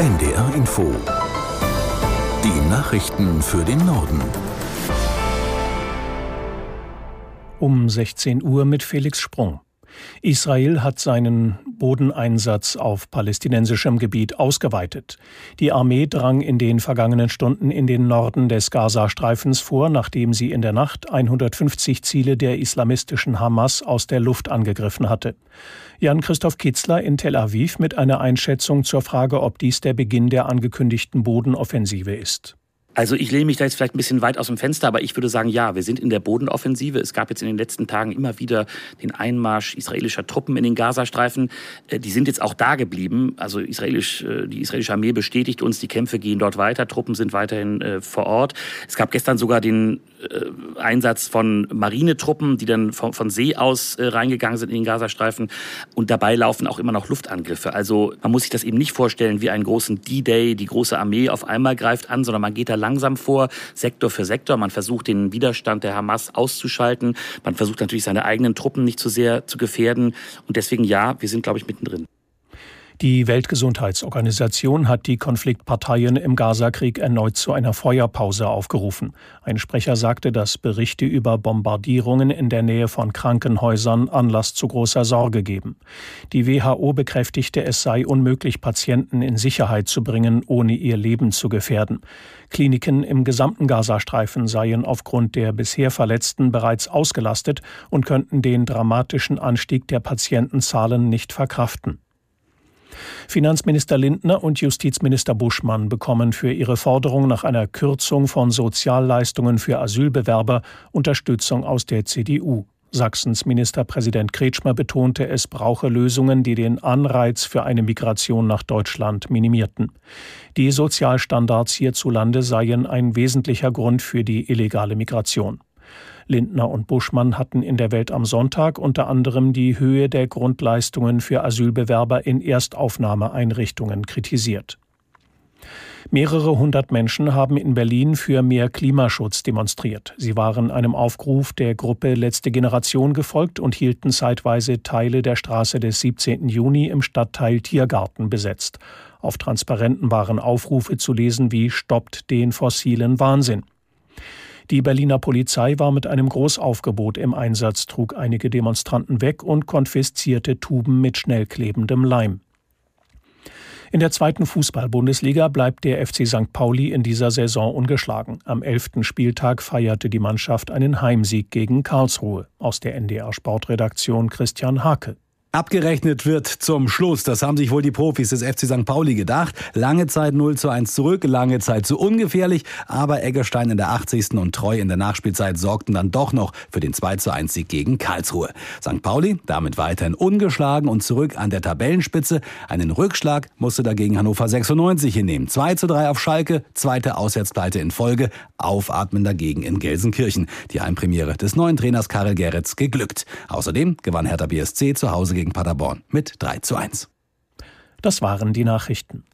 NDR Info. Die Nachrichten für den Norden. Um 16 Uhr mit Felix Sprung. Israel hat seinen Bodeneinsatz auf palästinensischem Gebiet ausgeweitet. Die Armee drang in den vergangenen Stunden in den Norden des Gazastreifens vor, nachdem sie in der Nacht 150 Ziele der islamistischen Hamas aus der Luft angegriffen hatte. Jan-Christoph Kitzler in Tel Aviv mit einer Einschätzung zur Frage, ob dies der Beginn der angekündigten Bodenoffensive ist. Also ich lehne mich da jetzt vielleicht ein bisschen weit aus dem Fenster, aber ich würde sagen, ja, wir sind in der Bodenoffensive. Es gab jetzt in den letzten Tagen immer wieder den Einmarsch israelischer Truppen in den Gazastreifen. Äh, die sind jetzt auch da geblieben. Also israelisch, äh, die israelische Armee bestätigt uns, die Kämpfe gehen dort weiter. Truppen sind weiterhin äh, vor Ort. Es gab gestern sogar den Einsatz von Marinetruppen, die dann von, See aus reingegangen sind in den Gazastreifen. Und dabei laufen auch immer noch Luftangriffe. Also man muss sich das eben nicht vorstellen wie einen großen D-Day, die große Armee auf einmal greift an, sondern man geht da langsam vor, Sektor für Sektor. Man versucht, den Widerstand der Hamas auszuschalten. Man versucht natürlich, seine eigenen Truppen nicht zu sehr zu gefährden. Und deswegen ja, wir sind, glaube ich, mittendrin. Die Weltgesundheitsorganisation hat die Konfliktparteien im Gazakrieg erneut zu einer Feuerpause aufgerufen. Ein Sprecher sagte, dass Berichte über Bombardierungen in der Nähe von Krankenhäusern Anlass zu großer Sorge geben. Die WHO bekräftigte, es sei unmöglich, Patienten in Sicherheit zu bringen, ohne ihr Leben zu gefährden. Kliniken im gesamten Gazastreifen seien aufgrund der bisher Verletzten bereits ausgelastet und könnten den dramatischen Anstieg der Patientenzahlen nicht verkraften. Finanzminister Lindner und Justizminister Buschmann bekommen für ihre Forderung nach einer Kürzung von Sozialleistungen für Asylbewerber Unterstützung aus der CDU. Sachsens Ministerpräsident Kretschmer betonte, es brauche Lösungen, die den Anreiz für eine Migration nach Deutschland minimierten. Die Sozialstandards hierzulande seien ein wesentlicher Grund für die illegale Migration. Lindner und Buschmann hatten in der Welt am Sonntag unter anderem die Höhe der Grundleistungen für Asylbewerber in Erstaufnahmeeinrichtungen kritisiert. Mehrere hundert Menschen haben in Berlin für mehr Klimaschutz demonstriert. Sie waren einem Aufruf der Gruppe Letzte Generation gefolgt und hielten zeitweise Teile der Straße des 17. Juni im Stadtteil Tiergarten besetzt. Auf Transparenten waren Aufrufe zu lesen wie Stoppt den fossilen Wahnsinn. Die Berliner Polizei war mit einem Großaufgebot im Einsatz, trug einige Demonstranten weg und konfiszierte Tuben mit schnell klebendem Leim. In der zweiten Fußball-Bundesliga bleibt der FC St. Pauli in dieser Saison ungeschlagen. Am elften Spieltag feierte die Mannschaft einen Heimsieg gegen Karlsruhe. Aus der NDR Sportredaktion Christian Hake. Abgerechnet wird zum Schluss. Das haben sich wohl die Profis des FC St. Pauli gedacht. Lange Zeit 0 zu 1 zurück, lange Zeit zu ungefährlich, aber Eggerstein in der 80. und Treu in der Nachspielzeit sorgten dann doch noch für den 2 zu 1 Sieg gegen Karlsruhe. St. Pauli damit weiterhin ungeschlagen und zurück an der Tabellenspitze. Einen Rückschlag musste dagegen Hannover 96 hinnehmen. 2 zu 3 auf Schalke, zweite Auswärtspleite in Folge. Aufatmen dagegen in Gelsenkirchen. Die Heimpremiere des neuen Trainers Karel Geretz geglückt. Außerdem gewann Hertha BSC zu Hause gegen Paderborn mit 3 zu 1. Das waren die Nachrichten.